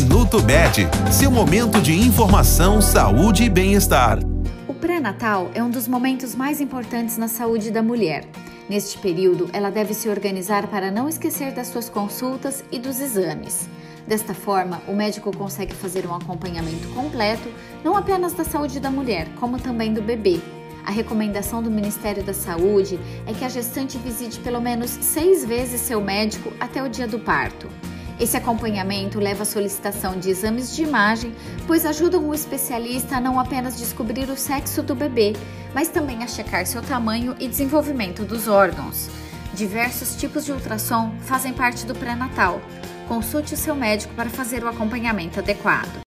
Minuto Med, seu momento de informação, saúde e bem-estar. O pré-natal é um dos momentos mais importantes na saúde da mulher. Neste período, ela deve se organizar para não esquecer das suas consultas e dos exames. Desta forma, o médico consegue fazer um acompanhamento completo, não apenas da saúde da mulher, como também do bebê. A recomendação do Ministério da Saúde é que a gestante visite pelo menos seis vezes seu médico até o dia do parto. Esse acompanhamento leva à solicitação de exames de imagem, pois ajudam o especialista a não apenas descobrir o sexo do bebê, mas também a checar seu tamanho e desenvolvimento dos órgãos. Diversos tipos de ultrassom fazem parte do pré-natal. Consulte o seu médico para fazer o acompanhamento adequado.